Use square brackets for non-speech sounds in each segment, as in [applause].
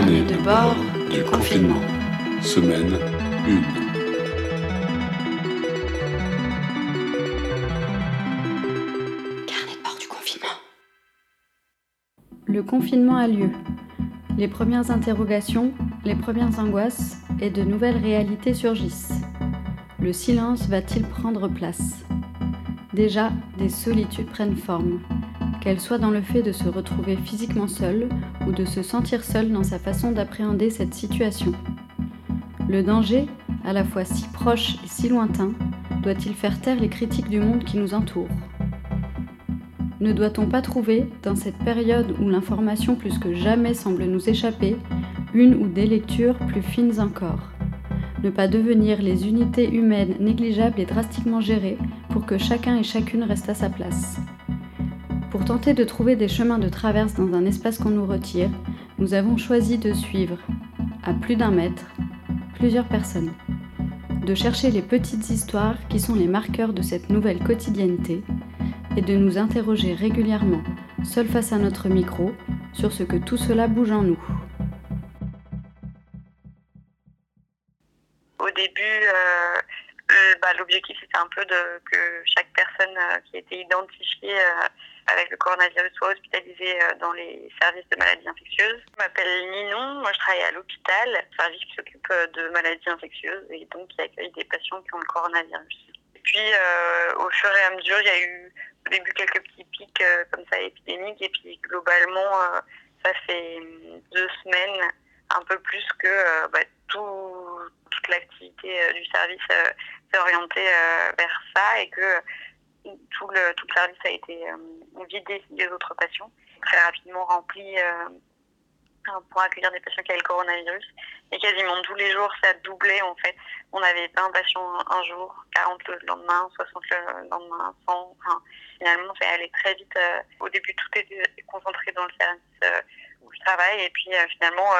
Carnet de bord du confinement. Semaine 1. Carnet de bord du confinement. Le confinement a lieu. Les premières interrogations, les premières angoisses et de nouvelles réalités surgissent. Le silence va-t-il prendre place? Déjà, des solitudes prennent forme, qu'elles soient dans le fait de se retrouver physiquement seul ou de se sentir seul dans sa façon d'appréhender cette situation. Le danger, à la fois si proche et si lointain, doit-il faire taire les critiques du monde qui nous entoure? Ne doit-on pas trouver, dans cette période où l'information plus que jamais semble nous échapper, une ou des lectures plus fines encore? Ne pas devenir les unités humaines négligeables et drastiquement gérées pour que chacun et chacune reste à sa place pour tenter de trouver des chemins de traverse dans un espace qu'on nous retire, nous avons choisi de suivre, à plus d'un mètre, plusieurs personnes. De chercher les petites histoires qui sont les marqueurs de cette nouvelle quotidienneté et de nous interroger régulièrement, seuls face à notre micro, sur ce que tout cela bouge en nous. Au début, euh, bah, l'objectif c'était un peu de, que chaque personne euh, qui était identifiée euh, avec le coronavirus soit hospitalisée euh, dans les services de maladies infectieuses. Je m'appelle Ninon, moi je travaille à l'hôpital, service qui s'occupe euh, de maladies infectieuses et donc qui accueille des patients qui ont le coronavirus. Et puis euh, au fur et à mesure, il y a eu au début quelques petits pics comme ça épidémiques et puis globalement ça fait hum, deux semaines un peu plus que bah, tout, toute l'activité du service s'est orientée vers ça et que tout le, tout le service a été euh, vidé des autres patients, très rapidement rempli euh, pour accueillir des patients qui avaient le coronavirus. Et quasiment tous les jours, ça doublait en fait. On avait 20 patients un jour, 40 le lendemain, 60 le lendemain, 100. Enfin, finalement, ça allait très vite. euh. Au début, tout était concentré dans le service où je travaille. Et puis finalement,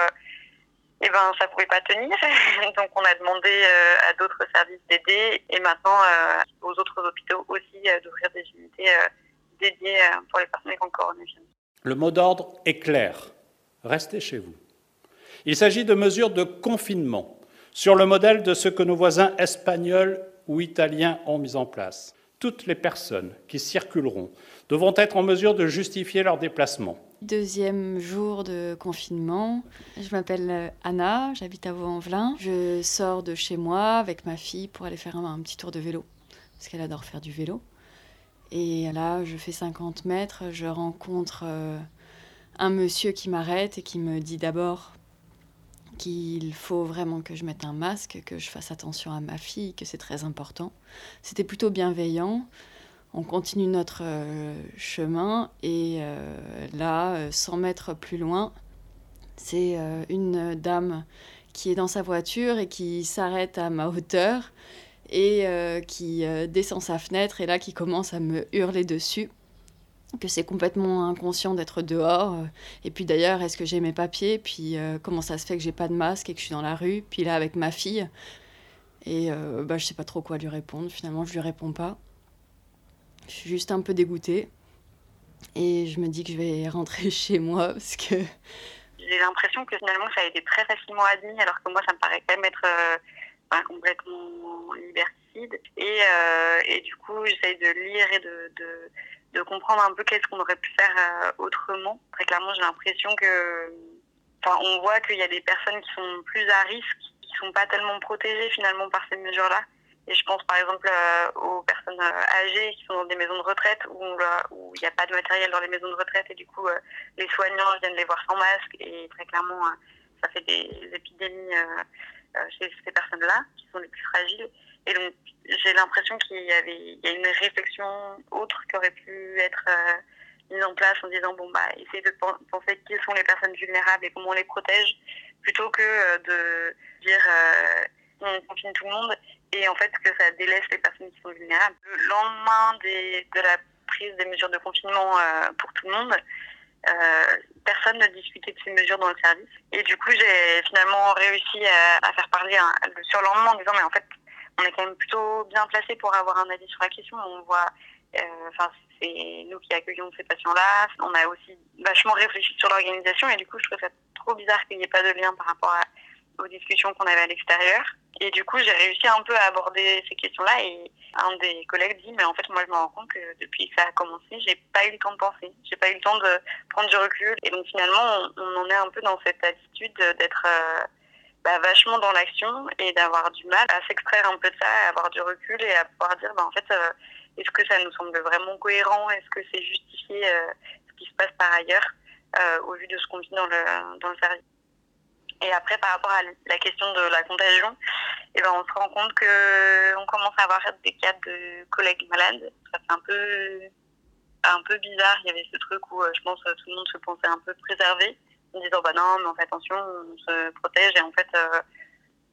eh ben, ça pouvait pas tenir. [laughs] Donc, on a demandé euh, à d'autres services d'aider et maintenant euh, aux autres hôpitaux aussi euh, d'ouvrir des unités dédiées pour les personnes qui ont le coronavirus. Le mot d'ordre est clair. Restez chez vous. Il s'agit de mesures de confinement, sur le modèle de ce que nos voisins espagnols ou italiens ont mis en place. Toutes les personnes qui circuleront devront être en mesure de justifier leur déplacement. Deuxième jour de confinement. Je m'appelle euh, Anna, j'habite à Vaux-en-Velin. Je sors de chez moi avec ma fille pour aller faire un, petit tour de vélo, parce qu'elle adore faire du vélo. Et là, je fais 50 mètres, je rencontre euh, un monsieur qui m'arrête et qui me dit d'abord qu'il faut vraiment que je mette un masque, que je fasse attention à ma fille, que c'est très important. C'était plutôt bienveillant. On continue notre euh, chemin et euh, là, euh, 100 mètres plus loin, c'est euh, une dame qui est dans sa voiture et qui s'arrête à ma hauteur et euh, qui euh, descend sa fenêtre et là qui commence à me hurler dessus que c'est complètement inconscient d'être dehors. Euh, et puis d'ailleurs est-ce que j'ai mes papiers? Puis euh, comment ça se fait que j'ai pas de masque et que je suis dans la rue? Puis là avec ma fille. Et euh, bah, je sais pas trop quoi lui répondre. Finalement je lui réponds pas je suis juste un peu dégoûtée. Et je me dis que je vais [laughs] rentrer chez moi parce que J'ai l'impression que finalement ça a été très facilement admis, alors que moi ça me paraît quand même être euh, enfin, complètement liberticide. Et, euh, et du coup, j'essaye de lire et de, de, comprendre un peu qu'est-ce qu'on aurait pu faire euh, autrement. Très clairement, j'ai l'impression que, enfin, on voit qu'il y a des personnes qui sont plus à risque, qui sont pas tellement protégées finalement par ces mesures-là. Et je pense par exemple euh, aux personnes euh, âgées qui sont dans des maisons de retraite où il n'y a pas de matériel dans les maisons de retraite et du coup euh, les soignants viennent les voir sans masque et très clairement ça fait des épidémies chez ces personnes-là qui sont les plus fragiles. Et donc j'ai l'impression qu'il y avait a une réflexion autre qui aurait pu être mise en place en disant bon bah essayer de pen- penser qui sont les personnes vulnérables et comment on les protège plutôt que de dire on confine tout le monde et en fait que ça délaisse les personnes qui sont vulnérables. Le lendemain de la prise des mesures de confinement euh, pour tout le monde, euh, personne ne discutait de ces mesures dans le service. Et du coup, j'ai finalement réussi à, à faire parler un, le surlendemain en disant mais en fait, on est quand même plutôt bien placé pour avoir un avis sur la question. On voit, euh, enfin, c'est nous qui accueillons ces patients-là. On a aussi vachement réfléchi sur l'organisation et du coup, je trouve ça trop bizarre qu'il n'y ait pas de lien par rapport aux discussions qu'on avait à l'extérieur. Et du coup, j'ai réussi un peu à aborder ces questions-là et un des collègues dit, mais en fait, moi, je me rends compte que depuis que ça a commencé, j'ai pas eu le temps de penser. J'ai pas eu le temps de prendre du recul. Et donc, finalement, on, en est un peu dans cette attitude d'être euh, bah, vachement dans l'action et d'avoir du mal à s'extraire un peu de ça, à avoir du recul et à pouvoir dire, bah, en fait, euh, est-ce que ça nous semble vraiment cohérent? Est-ce que c'est justifié euh, ce qui se passe par ailleurs au vu de ce qu'on vit dans le, dans le service? Et après, par rapport à la question de la contagion, eh ben, on se rend compte que on commence à avoir des cas de collègues malades. Ça fait un peu, un peu bizarre. Il y avait ce truc où euh, je pense que tout le monde se pensait un peu préservé, en disant bah non, mais on fait attention, on se protège. Et en fait, euh,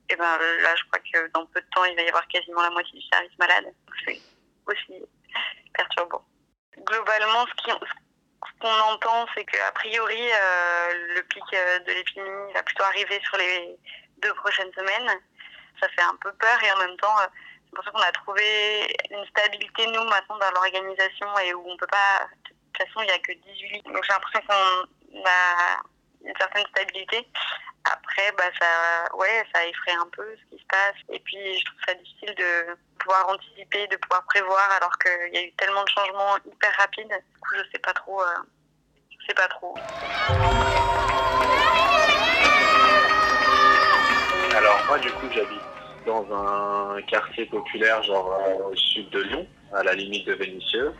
eh ben, là, je crois que dans peu de temps, il va y avoir quasiment la moitié du service malade. C'est aussi perturbant. Globalement, ce qu'on entend, c'est qu'a priori, euh, le pic euh, de l'épidémie va plutôt arriver sur les deux prochaines semaines. Ça fait un peu peur et en même temps, euh, c'est pour ça qu'on a trouvé une stabilité, nous, maintenant, dans l'organisation et où on peut pas. De toute façon, il n'y a que 18 lits. Donc j'ai l'impression qu'on a une certaine stabilité. Après, bah, ça, ouais, ça effraie un peu ce qui se passe. Et puis, je trouve ça difficile de pouvoir anticiper, de pouvoir prévoir, alors qu'il y a eu tellement de changements hyper rapides. Du coup, je sais pas trop. Euh, sais pas trop. Alors, moi, du coup, j'habite dans un quartier populaire, genre euh, au sud de Lyon, à la limite de Vénissieux.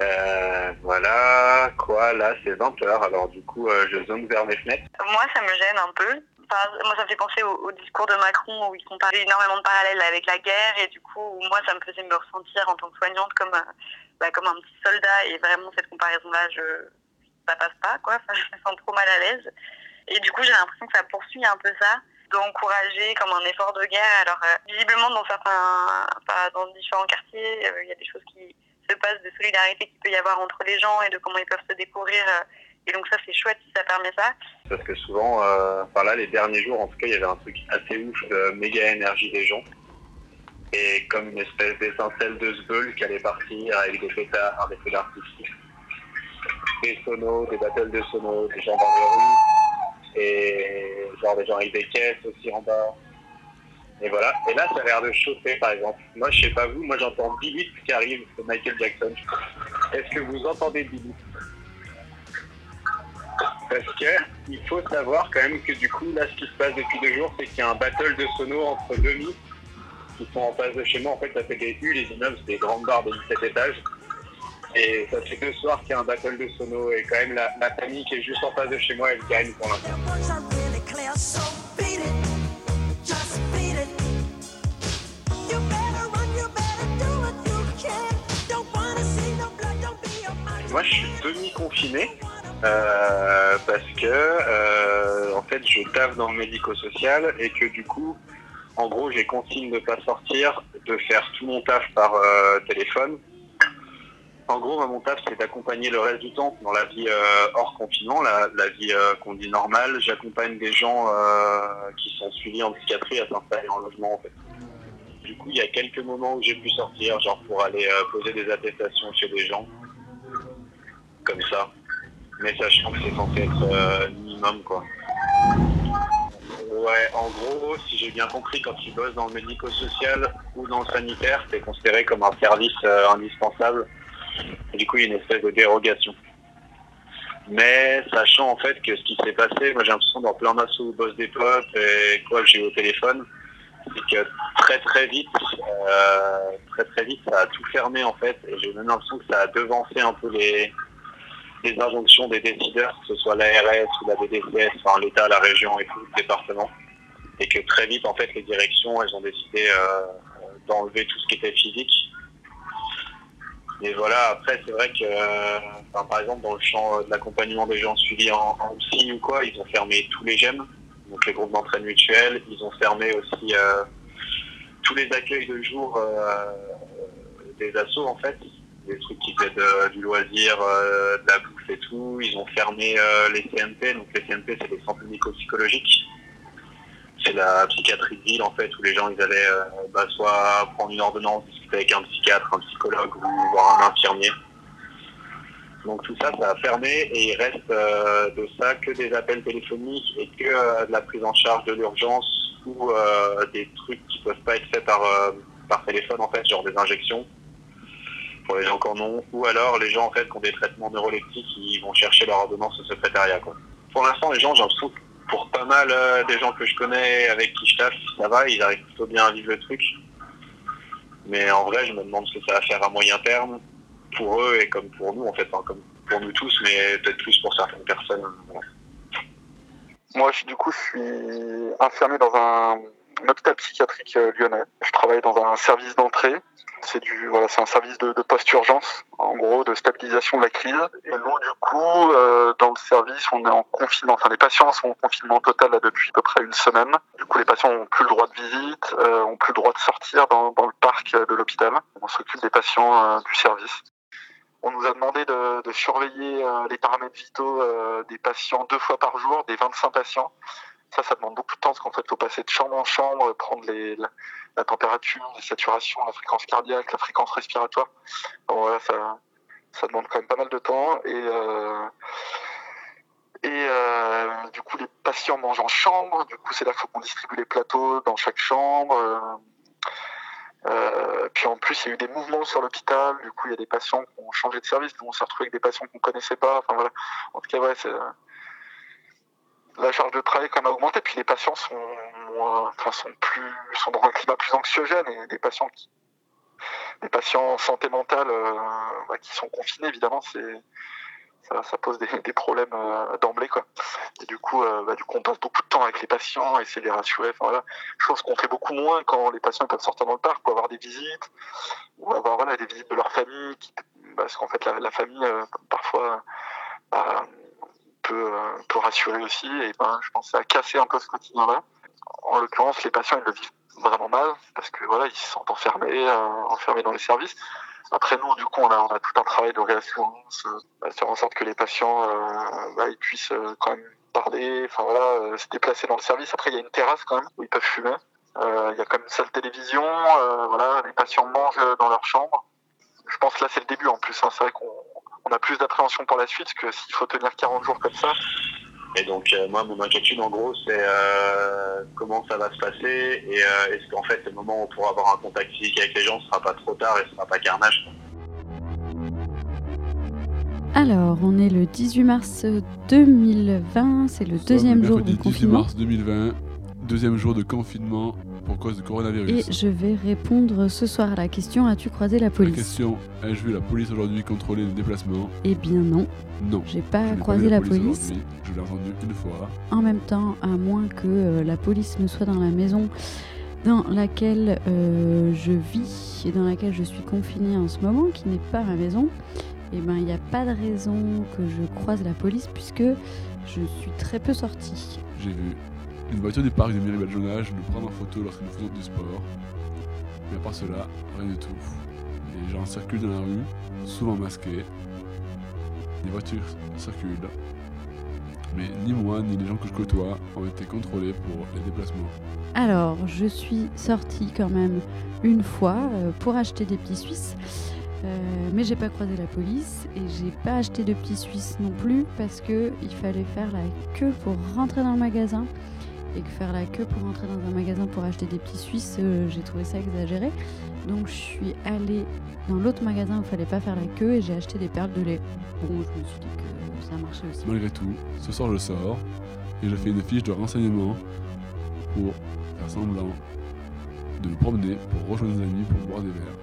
Euh, voilà, quoi, là c'est 20h, alors du coup euh, je zone vers mes fenêtres. Moi ça me gêne un peu. moi ça me fait penser au, discours de Macron où il comparait énormément de parallèles avec la guerre et du coup moi ça me faisait me ressentir en tant que soignante comme, bah, comme un petit soldat et vraiment cette comparaison-là, je, ça passe pas quoi, je me sens trop mal à l'aise. Et du coup j'ai l'impression que ça poursuit un peu ça d'encourager comme un effort de guerre. Alors visiblement dans certains, dans différents quartiers, il y a des choses qui se passe, de solidarité qu'il peut y avoir entre les gens et de comment ils peuvent se découvrir. Euh, et donc ça, c'est chouette si ça permet ça. Parce que souvent, euh, là, les derniers jours, en tout cas, il y avait un truc assez ouf de méga énergie des gens. Et comme une espèce d'étincelle de Sbeul qui allait partir avec des pétards, des feux des sonos, des battles de sonos, des gens dans les rues, et genre des gens avec des caisses aussi en bas. Et voilà. Et là, ça a l'air de chauffer, par exemple. Moi, je sais pas vous, moi j'entends Billy qui arrive de Michael Jackson. Est-ce que vous entendez Billy Parce que il faut savoir quand même que du coup, là, ce qui se passe depuis deux jours, c'est qu'il y a un battle de sono entre mythes qui sont en face de chez moi. En fait, ça fait des U, les immeubles, c'est des grandes barres de 17 étages. Et ça fait deux soirs qu'il y a un battle de sono. Et quand même, la, famille qui est juste en face de chez moi, elle gagne pour l'instant. moi, je suis demi-confiné euh, parce que, euh, en fait, je taffe dans le médico-social et que du coup, en gros, j'ai consigne de ne pas sortir, de faire tout mon taf par euh, téléphone. En gros, mon taf, c'est d'accompagner le reste du temps dans la vie hors confinement, la, vie qu'on dit normale. J'accompagne des gens qui sont suivis en psychiatrie à s'installer en logement, en fait. Du coup, il y a quelques moments où j'ai pu sortir, genre pour aller poser des attestations chez des gens comme ça. Mais sachant que c'est censé être euh, minimum, quoi. Ouais, en gros, si j'ai bien compris, quand tu bosses dans le médico-social ou dans le sanitaire, c'est considéré comme un service euh, indispensable. du coup, il y a une espèce de dérogation. Mais sachant en fait que ce qui s'est passé, moi j'ai l'impression dans plein d'assos où bosse des potes et quoi j'ai au téléphone, c'est que très très vite, euh, très très vite, ça a tout fermé en fait. Et j'ai même l'impression que ça a devancé un peu les, les injonctions des décideurs, que ce soit l'ARS ou la BDCS, enfin l'État, la région et tout le département. Et que très vite, en fait, les directions, elles ont décidé euh, d'enlever tout ce qui était physique. Et voilà, après, c'est vrai que, par exemple, dans le champ de l'accompagnement des gens suivis en, en psy ou quoi, ils ont fermé tous les GEM, donc les groupes d'entraide mutuelle. Ils ont fermé aussi euh, tous les accueils de jour euh, des assos, en fait des trucs qui faisaient du loisir, euh, de la bouffe et tout. Ils ont fermé euh, les CMP. Donc les CMP, c'est les centres médico-psychologiques. C'est la psychiatrie de ville en fait où les gens ils allaient euh, bah, soit prendre une ordonnance, discuter avec un psychiatre, un psychologue ou voir un infirmier. Donc tout ça, ça a fermé et il reste euh, de ça que des appels téléphoniques et que euh, de la prise en charge de l'urgence ou euh, des trucs qui peuvent pas être faits par, par téléphone en fait, genre des injections pour les gens qui en ont, ou alors les gens en fait qui ont des traitements neuroleptiques qui vont chercher leur ordonnance au secrétariat. Quoi. Pour l'instant, les gens, j'ai l'impression pour pas mal des gens que je connais avec qui je taffe, ça va, ils arrivent plutôt bien à vivre le truc. Mais en vrai, je me demande ce que ça va faire à moyen terme pour eux et comme pour nous, en fait, comme pour nous tous, mais peut-être plus pour certaines personnes. Moi, du coup, je suis infirmier dans un, hôpital psychiatrique euh, lyonnais. Je travaille dans un service d'entrée. C'est du, voilà, c'est un service de, post-urgence, en gros, de stabilisation de la crise. Et nous, du coup, euh, dans le service, on est en confinement. Enfin, les patients sont en confinement total depuis à peu près une semaine. Du coup, les patients ont plus le droit de visite, euh, ont plus le droit de sortir dans, le parc de l'hôpital. On s'occupe des patients du service. On nous a demandé de, surveiller euh, les paramètres vitaux euh, des patients deux fois par jour, des 25 patients. Ça, ça demande beaucoup de temps parce qu'en fait, il faut passer de chambre en chambre, prendre la, température, la saturation, la fréquence cardiaque, la fréquence respiratoire. Donc voilà, ça, ça demande quand même pas mal de temps. Et, euh, et du coup, les patients mangent en chambre. Du coup, c'est là qu'il faut qu'on distribue les plateaux dans chaque chambre. Euh, puis en plus, il y a eu des mouvements sur l'hôpital. Du coup, il y a des patients qui ont changé de service. on s'est retrouvé avec des patients qu'on connaissait pas. Enfin voilà. En tout cas, ouais, c'est euh, la charge de travail quand même a augmenté. Puis les patients sont, enfin, sont plus, sont dans un climat plus anxiogène et des patients qui, des patients en santé mentale euh, bah, qui sont confinés, évidemment, c'est ça, pose des, problèmes euh, d'emblée quoi. Et du coup, euh, bah, du coup, on passe beaucoup de temps avec les patients, essayer de les rassurer. Enfin voilà, chose qu'on fait beaucoup moins quand les patients peuvent sortir dans le parc pour avoir des visites ou avoir voilà des visites de leur famille, parce qu'en fait la, famille euh, parfois bah, peut, peut rassurer aussi. Et ben, je pense à casser un peu ce quotidien-là. En l'occurrence, les patients ils le vivent vraiment mal parce que voilà, ils se sentent enfermés, enfermés dans les services. Après nous, du coup, on a, on a tout un travail de réassurance, euh, faire en sorte que les patients euh, bah, ils puissent euh, quand même parler, enfin voilà, euh, se déplacer dans le service. Après, il y a une terrasse quand même où ils peuvent fumer. Il y a quand même une salle télévision, voilà, les patients mangent dans leur chambre. Je pense que là, c'est le début en plus. Hein. C'est vrai qu'on on a plus d'appréhension pour la suite que s'il faut tenir 40 jours comme ça. Et donc, euh, moi, mon inquiétude, en gros, c'est euh, comment ça va se passer et euh, est-ce qu'en fait, le moment où on pourra avoir un contact physique avec les gens, ce sera pas trop tard et ce sera pas carnage. Alors, on est le 18 mars 2020, c'est le deuxième jour du confinement. 18 mars 2020, deuxième jour de confinement pour cause du coronavirus. Et je vais répondre ce soir à la question as-tu croisé la police La question ai-je vu la police aujourd'hui contrôler les déplacements Eh bien non. Non. J'ai pas croisé la police. Je l'ai entendu une fois. En même temps, à moins que euh, la police ne soit dans la maison dans laquelle euh, je vis et dans laquelle je suis confinée en ce moment, qui n'est pas ma maison, eh ben il n'y a pas de raison que je croise la police puisque je suis très peu sortie. J'ai vu une voiture du parc de Miribel Jonage nous prendre en photo lorsque nous faisons du sport. Mais à part cela, rien du tout. Les gens circulent dans la rue, souvent masqués. Les voitures circulent. Mais ni moi, ni les gens que je côtoie ont été contrôlés pour les déplacements. Alors, je suis sortie quand même une fois euh, pour acheter des petits Suisses. Euh, mais j'ai pas croisé la police et j'ai pas acheté de petits Suisses non plus parce que il fallait faire la queue pour rentrer dans le magasin et que faire la queue pour rentrer dans un magasin pour acheter des petits Suisses, euh, j'ai trouvé ça exagéré. Donc je suis allée dans l'autre magasin où il fallait pas faire la queue et j'ai acheté des perles de lait. Bon, je me suis dit que ça marchait aussi. Malgré tout, ce soir je sors et je fais une fiche de renseignement pour faire semblant de me promener pour rejoindre des amis pour boire des verres.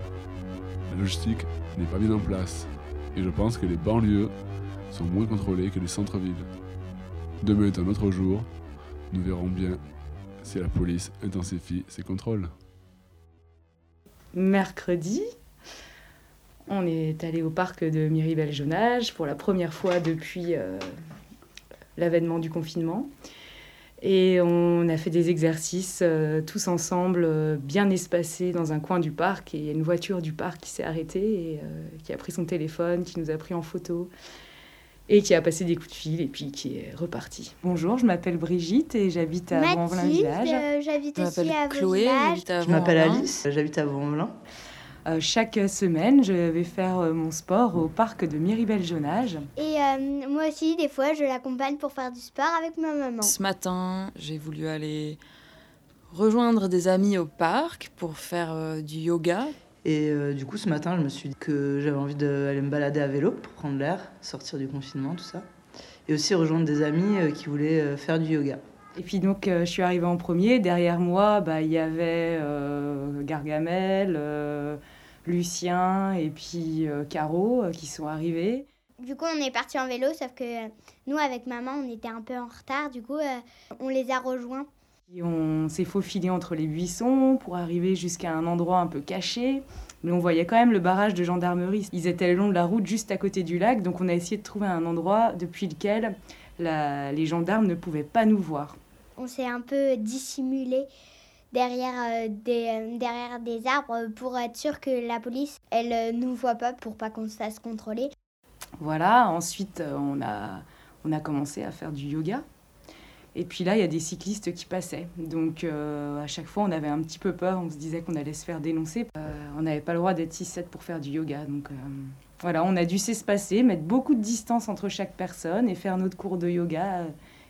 La logistique n'est pas bien en place et je pense que les banlieues sont moins contrôlées que les centres-villes. Demain est un autre jour nous verrons bien si la police intensifie ses contrôles. Mercredi, on est allé au parc de Miribel-Jonage pour la première fois depuis euh, l'avènement du confinement. Et on a fait des exercices euh, tous ensemble, euh, bien espacés dans un coin du parc. Et il y a une voiture du parc qui s'est arrêtée et qui a pris son téléphone, qui nous a pris en photo et qui a passé des coups de fil et puis qui est reparti. Bonjour, je m'appelle Brigitte et j'habite à Vaux-en-Velin village. Euh, j'habite aussi à Chloé, village. Je m'appelle Alice, j'habite à Vaux-en-Velin. Euh, chaque semaine, je vais faire euh, mon sport au parc de Miribel-Jonage. Et euh, moi aussi, des fois, je l'accompagne pour faire du sport avec ma maman. Ce matin, j'ai voulu aller rejoindre des amis au parc pour faire du yoga. Et du coup, ce matin, je me suis dit que j'avais envie d'aller me balader à vélo pour prendre l'air, sortir du confinement, tout ça. Et aussi rejoindre des amis qui voulaient faire du yoga. Et puis donc, je suis arrivée en premier. Derrière moi, bah, il y avait Gargamel, Lucien et puis Caro qui sont arrivés. Du coup, on est parti en vélo, sauf que nous, avec maman, on était un peu en retard. Du coup, on les a rejoints. Et on s'est faufilé entre les buissons pour arriver jusqu'à un endroit un peu caché. Mais on voyait quand même le barrage de gendarmerie. Ils étaient le long de la route, juste à côté du lac. Donc on a essayé de trouver un endroit depuis lequel les gendarmes ne pouvaient pas nous voir. On s'est un peu dissimulé derrière, des, euh, derrière des arbres pour être sûr que la police, elle euh, nous voit pas pour pas qu'on se fasse contrôler. Voilà, ensuite euh, on a, on a commencé à faire du yoga. Et puis là, il y a des cyclistes qui passaient. Donc à chaque fois, on avait un petit peu peur. On se disait qu'on allait se faire dénoncer. on n'avait pas le droit d'être 6-7 pour faire du yoga. Donc voilà, on a dû s'espacer, mettre beaucoup de distance entre chaque personne et faire notre cours de yoga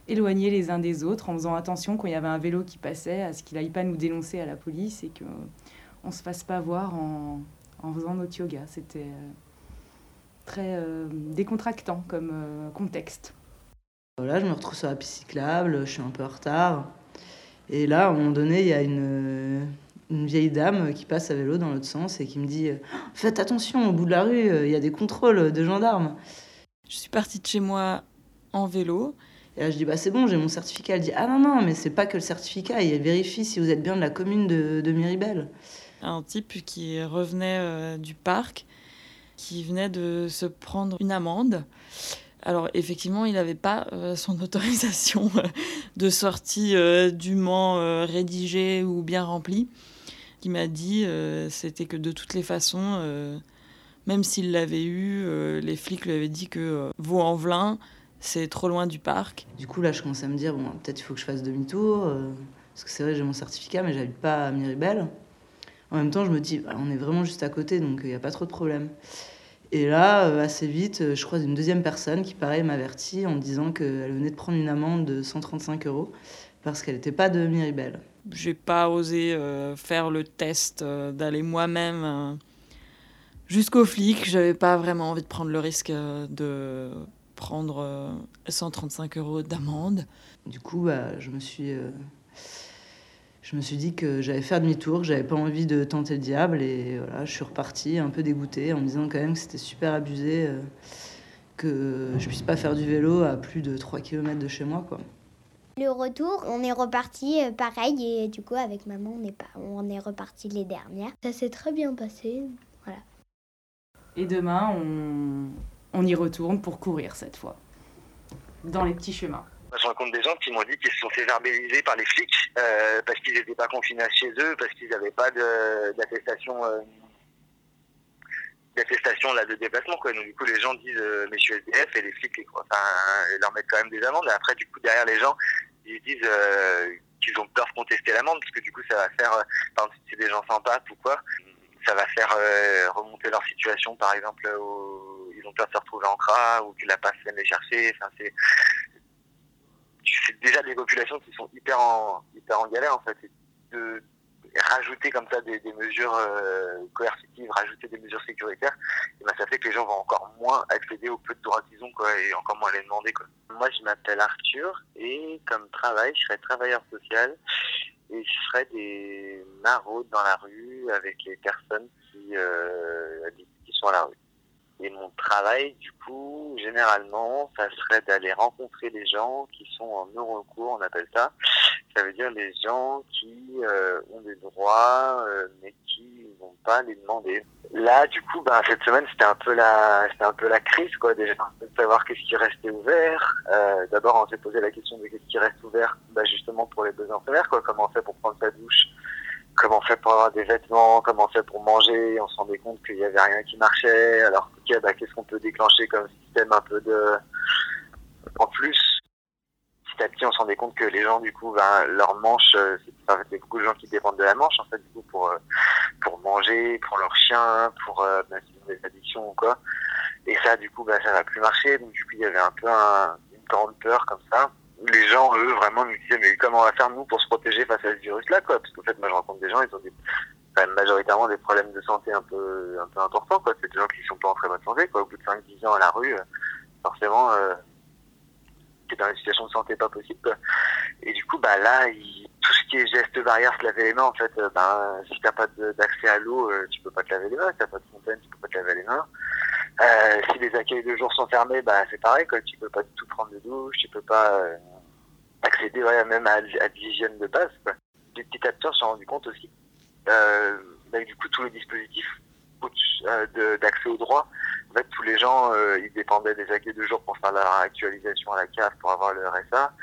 éloignés les uns des autres en faisant attention quand il y avait un vélo qui passait à ce qu'il n'aille pas nous dénoncer à la police et qu'on ne se fasse pas voir en, faisant notre yoga. C'était euh, très euh, décontractant comme euh, contexte. Là, je me retrouve sur la piste cyclable, je suis un peu en retard. Et là, à un moment donné, il y a une, une vieille dame qui passe à vélo dans l'autre sens et qui me dit Faites attention, au bout de la rue, il y a des contrôles de gendarmes. Je suis partie de chez moi en vélo. Et là, je dis, bah, c'est bon, j'ai mon certificat. Elle dit, ah non, non, mais c'est pas que le certificat, il vérifie si vous êtes bien de la commune de, de Miribel. Un type qui revenait euh, du parc, qui venait de se prendre une amende. Alors, effectivement, il n'avait pas euh, son [laughs] autorisation de sortie euh, dûment rédigée ou bien remplie. Qui m'a dit, c'était que de toutes les façons, même s'il l'avait eu, les flics lui avaient dit que Vaux-en-Velin, c'est trop loin du parc. Du coup, là, je commence à me dire, bon, peut-être il faut que je fasse demi-tour, euh, parce que c'est vrai, j'ai mon certificat, mais j'habite pas à Miribel. En même temps, je me dis, bah, on est vraiment juste à côté, donc il n'y a pas trop de problème. Et là, euh, assez vite, euh, je croise une deuxième personne qui, pareil, m'avertit en me disant qu'elle venait de prendre une amende de 135 euros parce qu'elle n'était pas de Miribel. J'ai pas osé faire le test d'aller moi-même jusqu'au flic. J'avais pas vraiment envie de prendre le risque de prendre 135 euh, euros d'amende. Du coup, bah, je me suis euh, je me suis dit que j'allais faire demi-tour, que j'avais pas envie de tenter le diable et voilà, je suis repartie un peu dégoûtée en me disant quand même que c'était super abusé euh, que je puisse pas faire du vélo à plus de 3 km de chez moi quoi. Le retour, on est reparti pareil et du coup avec maman on est pas on est reparti les dernières. Ça s'est très bien passé. Voilà. Et demain on on y retourne pour courir cette fois, dans les petits chemins. Je rencontre des gens qui m'ont dit qu'ils se sont fait verbaliser par les flics euh, parce qu'ils n'étaient pas confinés chez eux, parce qu'ils n'avaient pas d'attestation euh, d'attestation là de déplacement quoi. Donc du coup les gens disent euh, messieurs SDF et les flics enfin, leur mettent quand même des amendes. Et après du coup derrière les gens ils disent qu'ils ont peur de contester l'amende parce que du coup ça va faire par exemple si des gens pattes ou quoi, ça va faire remonter leur situation par exemple au ils ont peur de se retrouver en CRA ou que la passe vienne les chercher. Enfin, c'est déjà des populations qui sont hyper en, hyper en galère en fait. de rajouter comme ça des, mesures euh, coercitives, rajouter des mesures sécuritaires, et ben ça fait que les gens vont encore moins accéder au peu de droits qu'ils ont quoi, et encore moins les demander. Quoi. Moi je m'appelle Arthur et comme travail je serai travailleur social et je ferai des maraudes dans la rue avec les personnes qui, euh, qui sont à la rue. Et mon travail, du coup, généralement, ça serait d'aller rencontrer les gens qui sont en non-recours, on appelle ça. Ça veut dire les gens qui euh, ont des droits, euh, mais qui ne vont pas les demander. Là, du coup, bah, cette semaine, c'était un peu la, c'était un peu la crise, quoi, déjà, de savoir qu'est-ce qui restait ouvert. Euh, d'abord, on s'est posé la question de qu'est-ce qui reste ouvert, bah, justement pour les besoins primaires, quoi, comment on fait pour prendre sa douche comment fait pour avoir des vêtements, comment fait pour manger, on se rendait compte qu'il n'y avait rien qui marchait, alors bah, qu'est-ce qu'on peut déclencher comme système un peu de... En plus, petit à petit, on se rendait compte que les gens, du coup, ben, leur manche, euh, c'est beaucoup de gens qui dépendent de la manche, en fait, du coup, pour, euh, pour manger, pour leur chien, pour euh, ont des addictions ou quoi. Et ça, du coup, ben, ça va plus marcher. Donc, du coup, il y avait un peu un- une grande peur comme ça. Les gens, eux, vraiment nous disaient, mais comment on va faire, nous, pour se protéger face à ce virus-là, quoi? Parce qu'en fait, moi, je rencontre des gens, ils ont des, quand même majoritairement des problèmes de santé un peu, un peu importants, quoi. C'est des gens qui sont pas en très bonne santé, quoi. Au bout de 5-10 ans à la rue, euh, forcément, euh, t'es dans une situation de santé pas possible, quoi. Et du coup, bah là, il- tout ce qui est gestes barrières, se laver les mains, en fait, euh, ben, si t'as pas d'accès à l'eau, euh, tu peux pas te laver les mains. Si t'as pas de fontaine, tu peux pas te laver les mains. Euh, si les accueils de jour sont fermés, bah c'est pareil, quoi. Tu peux pas du tout prendre de douche, tu peux pas euh, accéder ouais, même à, à de l'hygiène de base, quoi. Des petits à petit, on s'est rendu compte aussi. Euh, bah, du coup, tous les dispositifs au-dessus, euh, d'accès au droit, en fait, tous les gens, euh, ils dépendaient des accueils de jour pour faire leur actualisation à la CAF, pour avoir le RSA.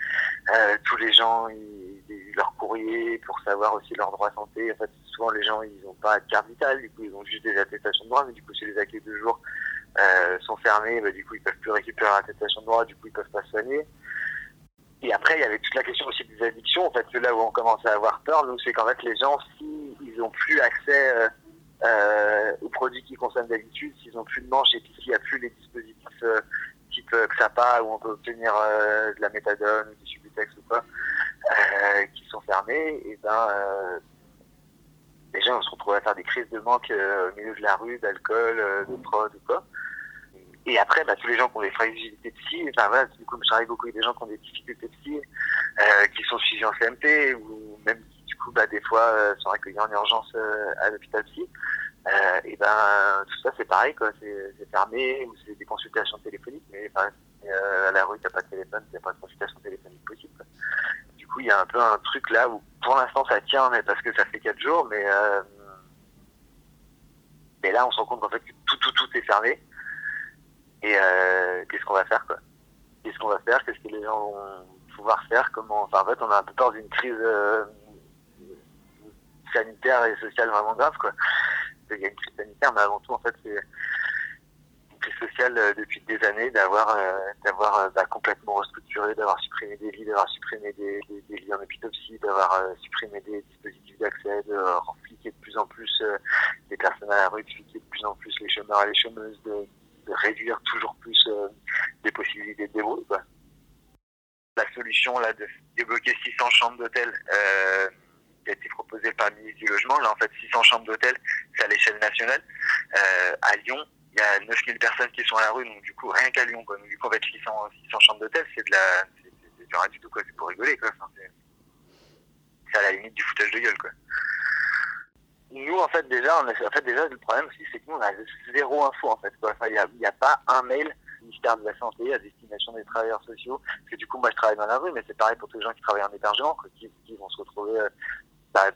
Euh, tous les gens, ils, ils- leur courrier pour savoir aussi leur droit santé. En fait, souvent, les gens, ils n'ont pas de carte vitale, du coup, ils ont juste des attestations de droit, mais du coup, si les accueils de jour euh, sont fermés, bah, du coup, ils peuvent plus récupérer l'attestation de droit, du coup, ils peuvent pas se soigner. Et après, il y avait toute la question aussi des addictions. En fait, c'est là où on commence à avoir peur, nous, c'est qu'en fait, les gens, s'ils ils ont plus accès euh, euh, aux produits qu'ils consomment d'habitude, s'ils ont plus de manches et puis s'il n'y a plus les dispositifs euh, type euh, Xapa où on peut obtenir euh, de la méthadone ou du subutex ou quoi, qui sont fermés, et ben les gens vont se retrouver à faire des crises de manque au milieu de la rue, d'alcool, de prod ou quoi. Et après, bah, tous les gens qui ont des fragilités psy, enfin voilà, du coup, je travaille beaucoup avec des gens qui ont des difficultés psy, euh, qui sont suivis en CMP, ou même qui, du coup, bah, des fois, euh, sont accueillis en urgence euh, à l'hôpital psy. Et ben, tout ça, c'est pareil, quoi. C'est fermé, ou c'est des consultations téléphoniques, mais à la rue, t'as pas de téléphone, t'as pas de consultation téléphonique possible. Du coup, il y a un peu un truc là où, pour l'instant, ça tient, mais parce que ça fait quatre jours, mais, là, on se rend compte qu'en fait, tout, tout, tout est fermé. Et euh, qu'est-ce qu'on va faire, quoi? Qu'est-ce qu'on va faire? Qu'est-ce que les gens vont pouvoir faire? Comment Enfin, en fait, on a un peu peur d'une crise euh, sanitaire et sociale vraiment grave, quoi. Il y a une crise sanitaire, mais avant tout, en fait, c'est sociale euh, depuis des années d'avoir euh, d'avoir euh, bah, complètement restructuré, d'avoir supprimé des lits, d'avoir supprimé des, des, des lits en hôpitopsie, d'avoir euh, supprimé des dispositifs d'accès, de fliquer de plus en plus euh, les personnes à la rue, de de plus en plus les chômeurs et les chômeuses, de, réduire toujours plus euh, des possibilités de débrouille. La solution là de débloquer 600 chambres d'hôtel euh, qui a été proposée par le ministre du Logement, là en fait 600 chambres d'hôtel, c'est à l'échelle nationale. Euh, à Lyon, il y a 9000 personnes qui sont à la rue, donc du coup rien qu'à Lyon, quoi. Donc, du coup en fait 600, 600 chambres d'hôtel, c'est de la, du tout quoi, c'est pour rigoler quoi. C'est à la limite du foutage de gueule quoi. Nous, en fait, déjà, on a, en fait, déjà, le problème aussi, c'est que nous, on a zéro info, en fait, quoi. Enfin, il n'y a, a pas un mail ministère de la Santé à destination des travailleurs sociaux. Parce que du coup, moi, je travaille dans la rue, mais c'est pareil pour tous les gens qui travaillent en hébergement, qui, qui vont se retrouver, euh, bah,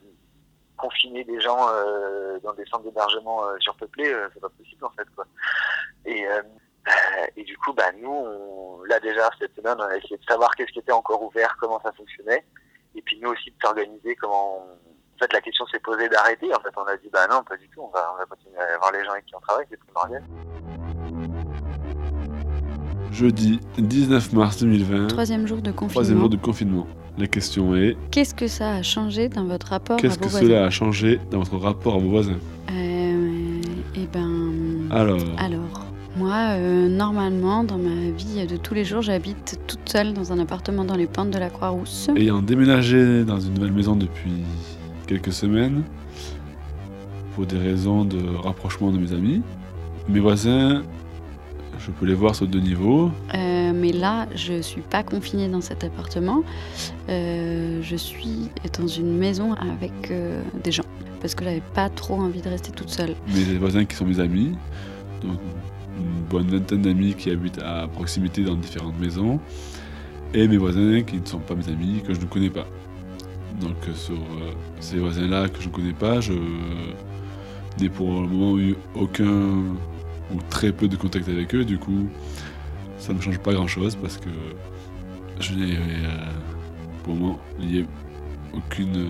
confiner des gens euh, dans des centres d'hébergement euh, surpeuplés, euh, c'est pas possible, en fait, quoi. Et, euh, euh, et du coup, bah, nous, on, là, déjà, cette semaine, on a essayé de savoir qu'est-ce qui était encore ouvert, comment ça fonctionnait. Et puis, nous aussi, de s'organiser, comment on, fait, la question s'est posée d'arrêter. En fait, on a dit, bah non, pas du tout. On va, on va continuer à voir les gens avec qui on travaille, c'est primordial. Jeudi 19 mars 2020. Troisième jour de confinement. Troisième jour de confinement. La question est Qu'est-ce que ça a changé dans votre rapport qu'est-ce à vos que voisins cela a changé dans votre rapport à vos voisins Euh, Eh ben. Alors. Alors, moi, euh, normalement, dans ma vie de tous les jours, j'habite toute seule dans un appartement dans les pentes de la Croix-Rousse. Ayant déménagé dans une nouvelle maison depuis quelques semaines, pour des raisons de rapprochement de mes amis, mes voisins, je peux les voir sur deux niveaux. Euh, mais là, je suis pas confinée dans cet appartement. Euh, je suis dans une maison avec euh, des gens parce que j'avais pas trop envie de rester toute seule. Mes voisins qui sont mes amis, donc une bonne vingtaine d'amis qui habitent à proximité dans différentes maisons, et mes voisins qui ne sont pas mes amis, que je ne connais pas. Donc euh, sur euh, ces voisins-là que je ne connais pas, je n'ai pour le moment eu aucun ou très peu de contact avec eux, du coup ça ne change pas grand-chose parce que je n'ai euh, pour le moment lié aucune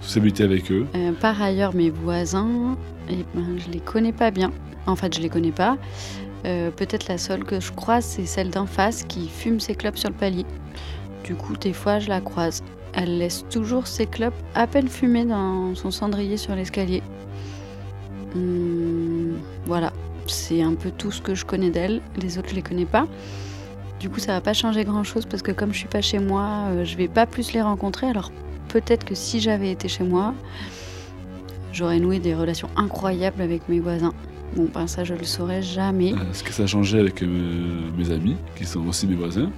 sociabilité avec eux. Par ailleurs, mes voisins, eh ben, je les connais pas bien. En fait, je les connais pas. Peut-être la seule que je croise, c'est celle d'en face qui fume ses clopes sur le palier. Du coup, des fois, je la croise. Elle laisse toujours ses clopes à peine fumées dans son cendrier sur l'escalier. Hum, voilà, c'est un peu tout ce que je connais d'elle. Les autres, je les connais pas. Du coup, ça va pas changer grand chose parce que comme je suis pas chez moi, euh, je vais pas plus les rencontrer. Alors peut-être que si j'avais été chez moi, j'aurais noué des relations incroyables avec mes voisins. Bon, ben ça, je le saurais jamais. Euh, ce que ça a changé avec euh, mes amis, qui sont aussi mes voisins?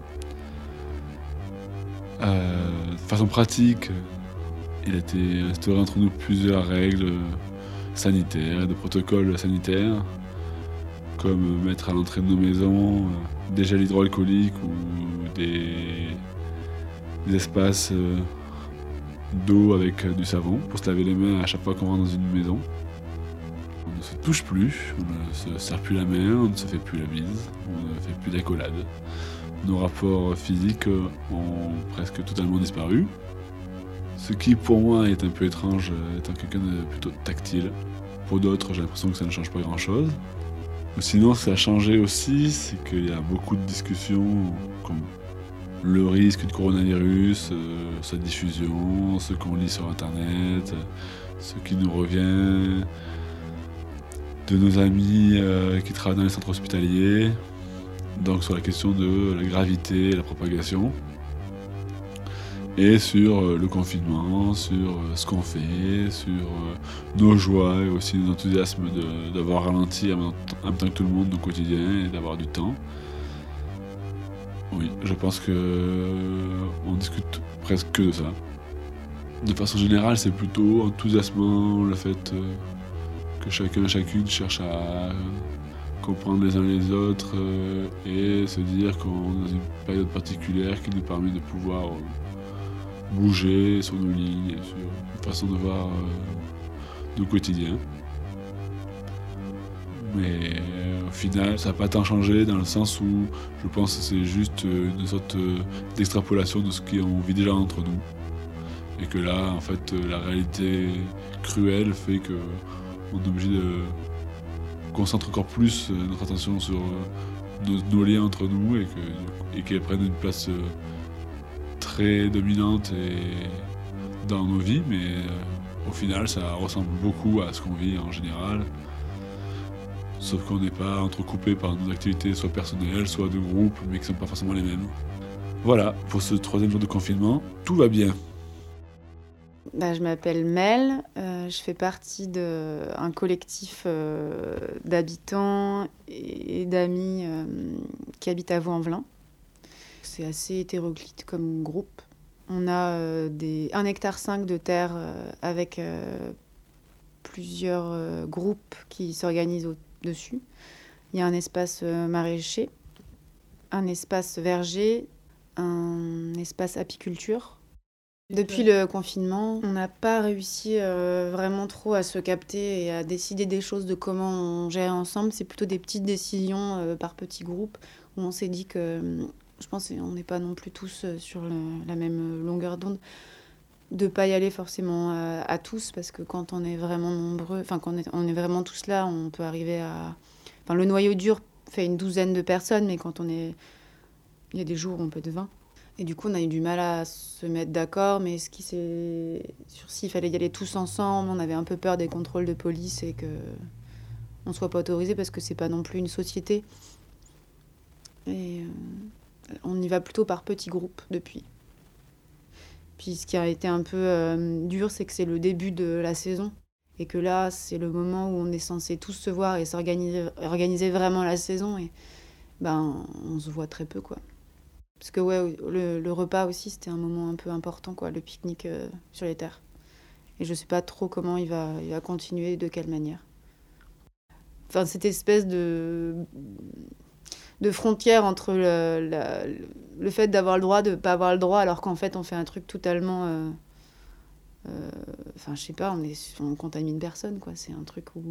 Euh, de façon pratique, il a été instauré entre nous plusieurs règles sanitaires, de protocoles sanitaires, comme mettre à l'entrée de nos maisons euh, des gels hydroalcooliques ou des, espaces euh, d'eau avec euh, du savon pour se laver les mains à chaque fois qu'on rentre dans une maison. Se touche plus, on ne se serre plus la main, on ne se fait plus la bise, on ne fait plus d'accolade. Nos rapports physiques ont presque totalement disparu. Ce qui pour moi est un peu étrange étant quelqu'un de plutôt tactile. Pour d'autres, j'ai l'impression que ça ne change pas grand-chose. Sinon, qui a changé aussi, c'est qu'il y a beaucoup de discussions comme le risque de coronavirus, euh, sa diffusion, ce qu'on lit sur Internet, ce qui nous revient de nos amis euh, qui travaillent dans les centres hospitaliers, donc sur la question de la gravité et la propagation, et sur euh, le confinement, sur euh, ce qu'on fait, sur nos joies et aussi nos enthousiasmes d'avoir ralenti en même temps- que tout le monde nos quotidiens et d'avoir du temps. Oui, je pense que on discute presque que de ça. De façon générale, c'est plutôt enthousiasmant le fait que chacun chacune cherche à comprendre les uns les autres euh, et se dire qu'on est dans une période particulière qui nous permet de pouvoir euh, bouger sur nos lignes, sur une façon de voir euh, nos quotidiens. Mais euh, au final, ça n'a pas tant changé dans le sens où je pense que c'est juste une sorte d'extrapolation de ce qu'on vit déjà entre nous. Et que là, en fait, la réalité cruelle fait que on est obligé de concentrer encore plus euh, notre attention sur euh, nos, liens entre nous et que- et qu'elles prennent une place euh, très dominante et dans nos vies, mais au final, ça ressemble beaucoup à ce qu'on vit en général. Sauf qu'on n'est pas entrecoupé par nos activités, soit personnelles, soit de groupe, mais qui ne sont pas forcément les mêmes. Voilà, pour ce troisième jour de confinement, tout va bien. Bah, je m'appelle Mel, euh, je fais partie d'un collectif euh, d'habitants et d'amis euh, qui habitent à Vaux-en-Velin. C'est assez hétéroclite comme groupe. On a des 1 hectare 5 de terre avec plusieurs groupes qui s'organisent au-dessus. Il y a un espace maraîcher, un espace verger, un espace apiculture. Depuis le confinement, on n'a pas réussi euh, vraiment trop à se capter et à décider des choses de comment on gère ensemble. C'est plutôt des petites décisions euh, par petits groupes où on s'est dit que, euh, je pense, qu'on n'est pas non plus tous sur le- la même longueur d'onde, de pas y aller forcément à, à tous parce que quand on est vraiment nombreux, enfin quand on est, on est vraiment tous là, on peut arriver à, enfin le noyau dur fait une douzaine de personnes, mais quand on est, il y a des jours où on peut être 20. Et du coup, on a eu du mal à se mettre d'accord, mais ce qui s'est sur s'il fallait y aller tous ensemble, on avait un peu peur des contrôles de police et que on soit pas autorisé parce que c'est pas non plus une société. Et euh, on y va plutôt par petits groupes depuis. Puis ce qui a été un peu euh, dur, c'est que c'est le début de la saison et que là, c'est le moment où on est censé tous se voir et s'organiser organiser vraiment la saison et ben on se voit très peu quoi. Parce que ouais, le, repas aussi, c'était un moment un peu important, quoi, le pique-nique euh, sur les terres. Et je sais pas trop comment il va, il va continuer, de quelle manière. Enfin, cette espèce de, de frontière entre le, le fait d'avoir le droit, de pas avoir le droit, alors qu'en fait, on fait un truc totalement... euh, euh, Enfin, je sais pas, on, est, on contamine personne, quoi. C'est un truc où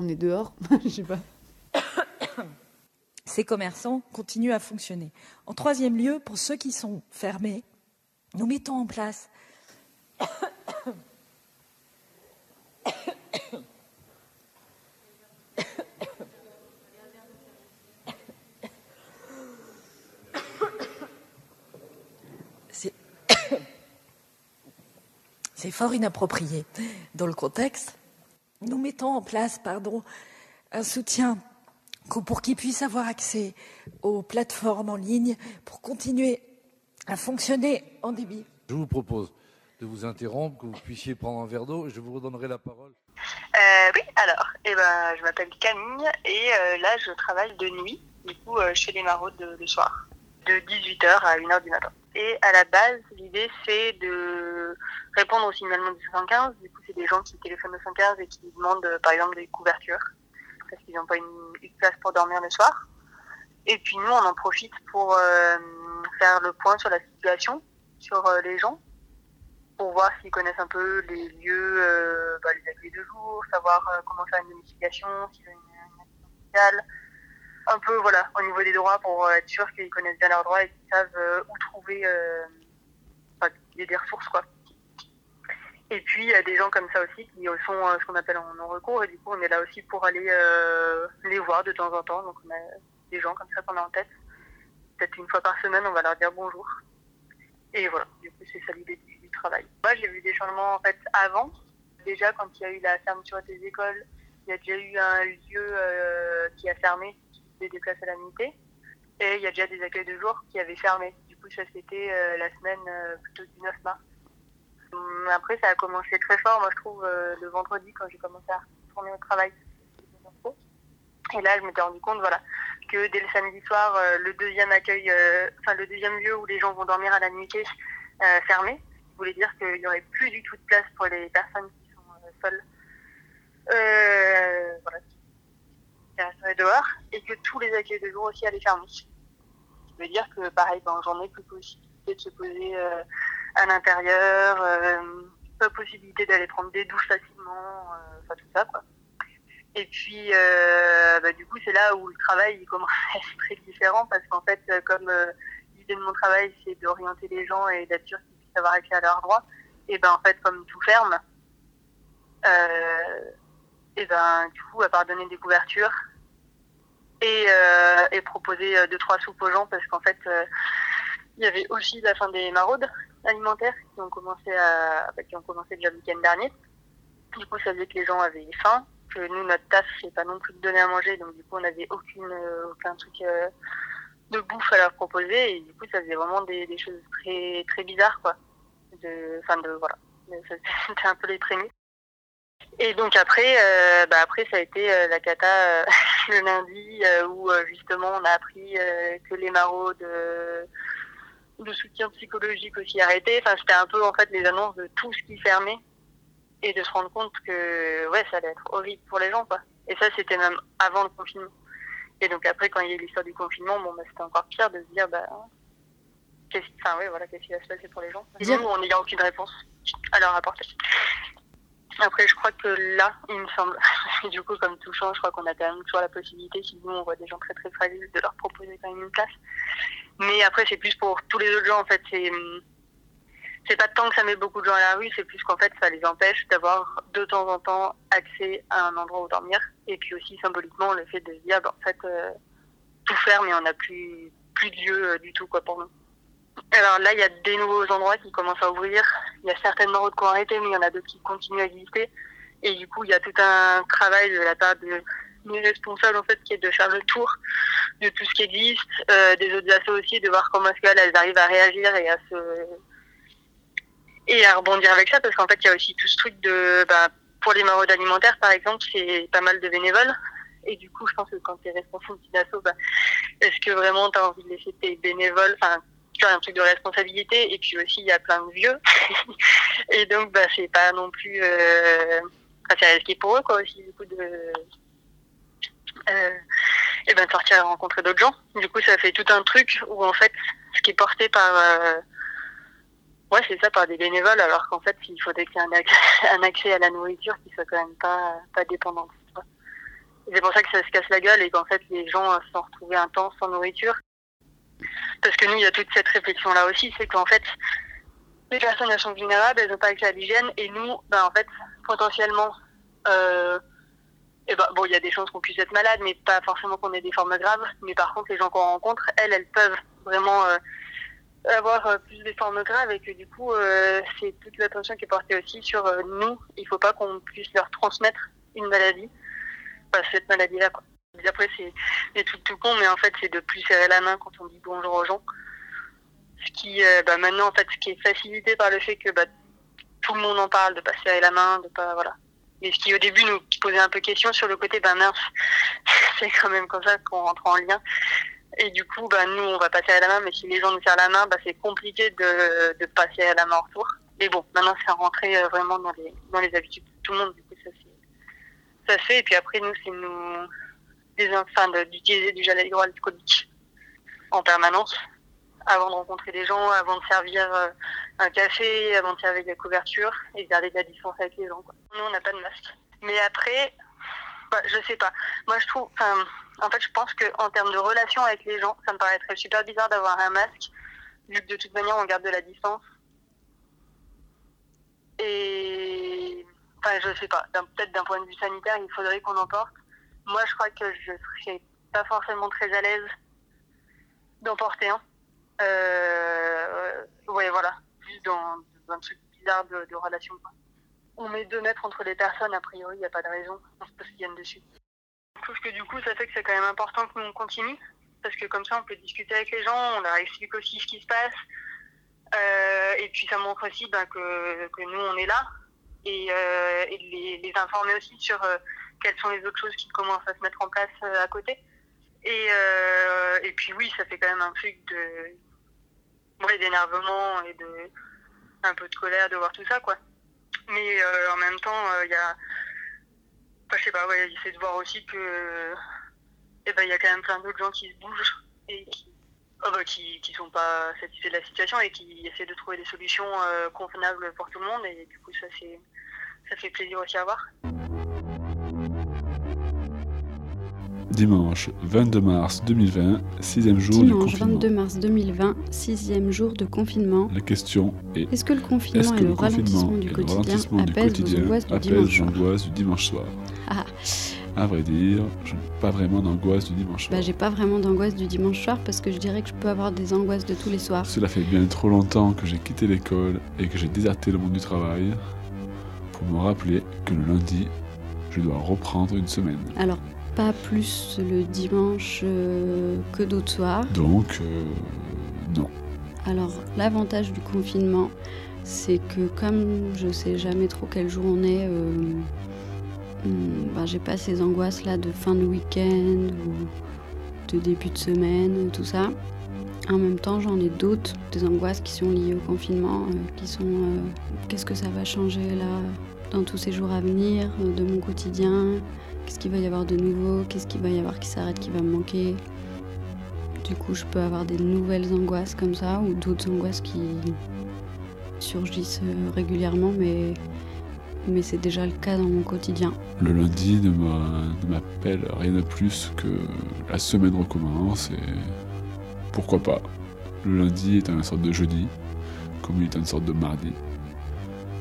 on est dehors, [laughs] je sais pas ces commerçants continuent à fonctionner. En troisième lieu, pour ceux qui sont fermés, nous mettons en place [coughs] c'est fort inapproprié dans le contexte. Nous mettons en place pardon, un soutien pour qu'ils puissent avoir accès aux plateformes en ligne pour continuer à fonctionner en débit. Je vous propose de vous interrompre, que vous puissiez prendre un verre d'eau. Je vous redonnerai la parole. Euh, oui, alors, eh ben, je m'appelle Camille et euh, là, je travaille de nuit, du coup, euh, chez les maraudes de- le soir, de 18h à 1h du matin. Et à la base, l'idée, c'est de répondre au signalement du 115. Du coup, c'est des gens qui téléphonent au 115 et qui demandent, euh, par exemple, des couvertures parce qu'ils n'ont pas une, place pour dormir le soir. Et puis nous, on en profite pour euh, faire le point sur la situation, sur euh, les gens, pour voir s'ils connaissent un peu les lieux, euh, bah, les accueils de jour, savoir comment faire une domiciliation, s'il y a une, assistance sociale. Un peu, voilà, au niveau des droits, pour être sûr qu'ils connaissent bien leurs droits et qu'ils savent où trouver enfin, des ressources, quoi. Et puis, il y a des gens comme ça aussi qui sont euh, ce qu'on appelle en non-recours, et du coup, on est là aussi pour aller euh, les voir de temps en temps. Donc, on a des gens comme ça qu'on a en tête. Peut-être une fois par semaine, on va leur dire bonjour. Et voilà, du coup, c'est ça l'idée du, travail. Moi, j'ai vu des changements en fait avant. Déjà, quand il y a eu la fermeture des écoles, il y a déjà eu un lieu euh, qui a fermé, qui des places à la. Et il y a déjà des accueils de jour qui avaient fermé. Du coup, ça, c'était la semaine plutôt du 9 mars. Hum, Après, ça a commencé très fort, moi, je trouve, euh, le vendredi, quand j'ai commencé à retourner au travail. Et là, je m'étais rendu compte, voilà, que dès le samedi soir, euh, le deuxième accueil, euh, le deuxième lieu où les gens vont dormir à la nuitée euh, fermé, ça voulait dire qu'il n'y aurait plus du tout de place pour les personnes qui sont seules, voilà, qui dehors, et que tous les accueils de jour aussi allaient fermer. Ça veut dire que, pareil, ben, j'en ai plus possibilité de se poser à l'intérieur, euh, pas possibilité d'aller prendre des douches facilement, euh, enfin tout ça, quoi. Et puis, euh, bah, du coup, c'est là où le travail il commence à être très différent parce qu'en fait, euh, comme l'idée de mon travail, c'est d'orienter les gens et d'être sûr qu'ils puissent avoir accès à leurs droits, et ben en fait, comme tout ferme, et ben du coup, à part donner des couvertures et, euh, et proposer euh, deux trois soupes aux gens parce qu'en fait, il y avait aussi la fin des maraudes alimentaires qui ont commencé à, bah, qui ont commencé déjà le week-end dernier. Du coup, ça faisait que les gens avaient faim que nous, notre taf, c'est pas non plus de donner à manger, donc du coup, on n'avait euh, aucun truc euh, de bouffe à leur proposer, et du coup, ça faisait vraiment des, choses très, très bizarres, quoi. Enfin, de, voilà. [laughs] C'était un peu les prémices. Et donc après, euh, bah après, ça a été la cata [laughs] le lundi, où justement, on a appris que les maraudes de soutien psychologique aussi arrêtés. Enfin, c'était un peu, en fait, les annonces de tout ce qui fermait et de se rendre compte que ouais ça allait être horrible pour les gens quoi. Et ça c'était même avant le confinement. Et donc après quand il y a eu l'histoire du confinement bon bah c'était encore pire de se dire bah qu'est-ce enfin ouais voilà qu'est-ce qui va se passer pour les gens. Nous on n'ayant aucune réponse à leur apporter. Après je crois que là il me semble [laughs] du coup comme tout change je crois qu'on a quand même toujours la possibilité si nous on voit des gens très très fragiles de leur proposer quand même une place mais après c'est plus pour tous les autres gens en fait c'est hum, c'est pas tant que ça met beaucoup de gens à la rue, c'est plus qu'en fait ça les empêche d'avoir de temps en temps accès à un endroit où dormir. Et puis aussi symboliquement le fait de se dire, bah, en fait, euh, tout ferme et on n'a plus, plus de lieu euh, du tout quoi pour nous. Alors là, il y a des nouveaux endroits qui commencent à ouvrir. Il y a certaines routes qui ont arrêté, mais il y en a d'autres qui continuent à exister. Et du coup, il y a tout un travail de la part de mes responsables en fait qui est de faire le tour de tout ce qui existe, euh, des autres assos aussi, de voir comment est-ce qu'elles elles arrivent à réagir et à se et à rebondir avec ça. Parce qu'en fait il y a aussi tout ce truc de bah, pour les maraudes alimentaires par exemple c'est pas mal de bénévoles. Et du coup je pense que quand tu es responsable d'une asso bah, est-ce que vraiment tu as envie de laisser tes bénévoles enfin tu as un truc de responsabilité? Et puis aussi il y a plein de vieux. [laughs] Et donc bah c'est pas non plus euh... c'est risqué pour eux quoi aussi du coup de et ben de sortir et rencontrer d'autres gens du coup ça fait tout un truc où en fait ce qui est porté par euh, Ouais, c'est ça, par des bénévoles, alors qu'en fait, il faudrait qu'il y ait un accès, [laughs] accès à la nourriture qui soit quand même pas, pas dépendant. C'est pour ça que ça se casse la gueule et qu'en fait, les gens euh, se sont retrouvés un temps sans nourriture. Parce que nous, il y a toute cette réflexion-là aussi, c'est qu'en fait, les personnes, elles sont vulnérables, elles n'ont pas accès à l'hygiène, et nous, ben, en fait, potentiellement, euh, eh ben, bon, il y a des chances qu'on puisse être malade, mais pas forcément qu'on ait des formes graves. Mais par contre, les gens qu'on rencontre, elles, elles peuvent vraiment euh, avoir euh, plus des formes graves et que du coup, euh, c'est toute l'attention qui est portée aussi sur euh, nous. Il faut pas qu'on puisse leur transmettre une maladie, cette maladie-là. Après, c'est trucs tout con, mais en fait, c'est de plus serrer la main quand on dit bonjour aux gens. Ce qui, euh, bah, maintenant, en fait, ce qui est facilité par le fait que bah, tout le monde en parle, de pas serrer la main, de pas, voilà. Et ce qui, au début, nous posait un peu question sur le côté, ben mince, [laughs] c'est quand même comme ça qu'on rentre en lien. Et du coup, bah, nous, on va pas serrer la main, mais si les gens nous serrent la main, bah, c'est compliqué de de pas serrer la main en retour. Mais bon, maintenant, c'est rentré euh, vraiment dans les, dans les habitudes de tout le monde. Du coup, ça, c'est- ça fait. Et puis après, nous, c'est nous, des, enfin, d'utiliser du gel hydroalcoolique en permanence avant de rencontrer des gens, avant de servir euh, un café, avant de servir des couvertures et de garder de la distance avec les gens. Quoi. Nous, on n'a pas de masque. Mais après, bah, je sais pas. Moi, je trouve, en fait, je pense que en termes de relation avec les gens, ça me paraîtrait super bizarre d'avoir un masque, vu que de toute manière, on garde de la distance. Et, enfin, je sais pas. Peut-être d'un point de vue sanitaire, il faudrait qu'on en porte. Moi, je crois que je serais pas forcément très à l'aise d'en porter un. Euh, ouais, voilà. Dans, un truc bizarre de, relation. On met deux mètres entre les personnes, a priori, il n'y a pas de raison. On se viennent dessus. Je trouve que du coup, ça fait que c'est quand même important que nous on continue. Parce que comme ça, on peut discuter avec les gens, on leur explique aussi ce qui se passe. Euh, et puis ça montre aussi ben, que, que nous, on est là. Et, euh, les, informer aussi sur euh, quelles sont les autres choses qui commencent à se mettre en place à côté. Et, et puis oui, ça fait quand même un truc de d'énervement et de un peu de colère de voir tout ça, quoi. Mais euh, en même temps, il y a, enfin, je sais pas, ouais, c'est de voir aussi que, eh ben, il y a quand même plein d'autres gens qui se bougent et qui, oh, bah, qui, qui sont pas satisfaits de la situation et qui essaient de trouver des solutions euh, convenables pour tout le monde. Et du coup, ça c'est, ça fait plaisir aussi à voir. Dimanche 22 mars 2020, sixième jour du Dimanche confinement. 22 mars 2020, sixième jour de confinement. La question est Est-ce que le confinement et que le le ralentissement confinement du et quotidien ralentissement du quotidien du soir l'angoisse du dimanche soir? Ah, À vrai dire, je n'ai pas vraiment d'angoisse du dimanche soir. bah j'ai pas vraiment d'angoisse du dimanche soir parce que je dirais que je peux avoir des angoisses de tous les soirs. Cela fait bien trop longtemps que j'ai quitté l'école et que j'ai déserté le monde du travail pour me rappeler que le lundi, je dois reprendre une semaine. Alors, pas plus le dimanche euh, que d'autres soirs. Donc, euh, non. Alors, l'avantage du confinement, c'est que comme je sais jamais trop quel jour on est, euh, hum, ben, j'ai pas ces angoisses-là de fin de week-end ou de début de semaine, tout ça. En même temps, j'en ai d'autres, des angoisses qui sont liées au confinement, qui sont qu'est-ce que ça va changer là? Dans tous ces jours à venir, euh, de mon quotidien, qu'est-ce qu'il va y avoir de nouveau, qu'est-ce qu'il va y avoir qui s'arrête, qui va me manquer? Du coup, je peux avoir des nouvelles angoisses comme ça ou d'autres angoisses qui surgissent euh, régulièrement, mais, mais c'est déjà le cas dans mon quotidien. Le lundi ne m'a- ne m'appelle rien de plus que la semaine recommence et pourquoi pas. Le lundi est une sorte de jeudi, comme il est une sorte de mardi.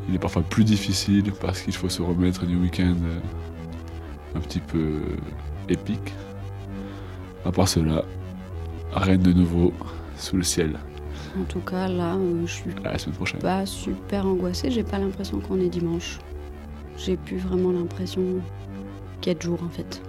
Il est parfois plus difficile parce qu'il faut se remettre du week-end euh, un petit peu épique. À part cela, rien de nouveau sous le ciel. En tout cas, là, euh, je suis À la semaine prochaine. pas super angoissée. J'ai pas l'impression qu'on est dimanche. J'ai plus vraiment l'impression qu'il y a de jour en fait.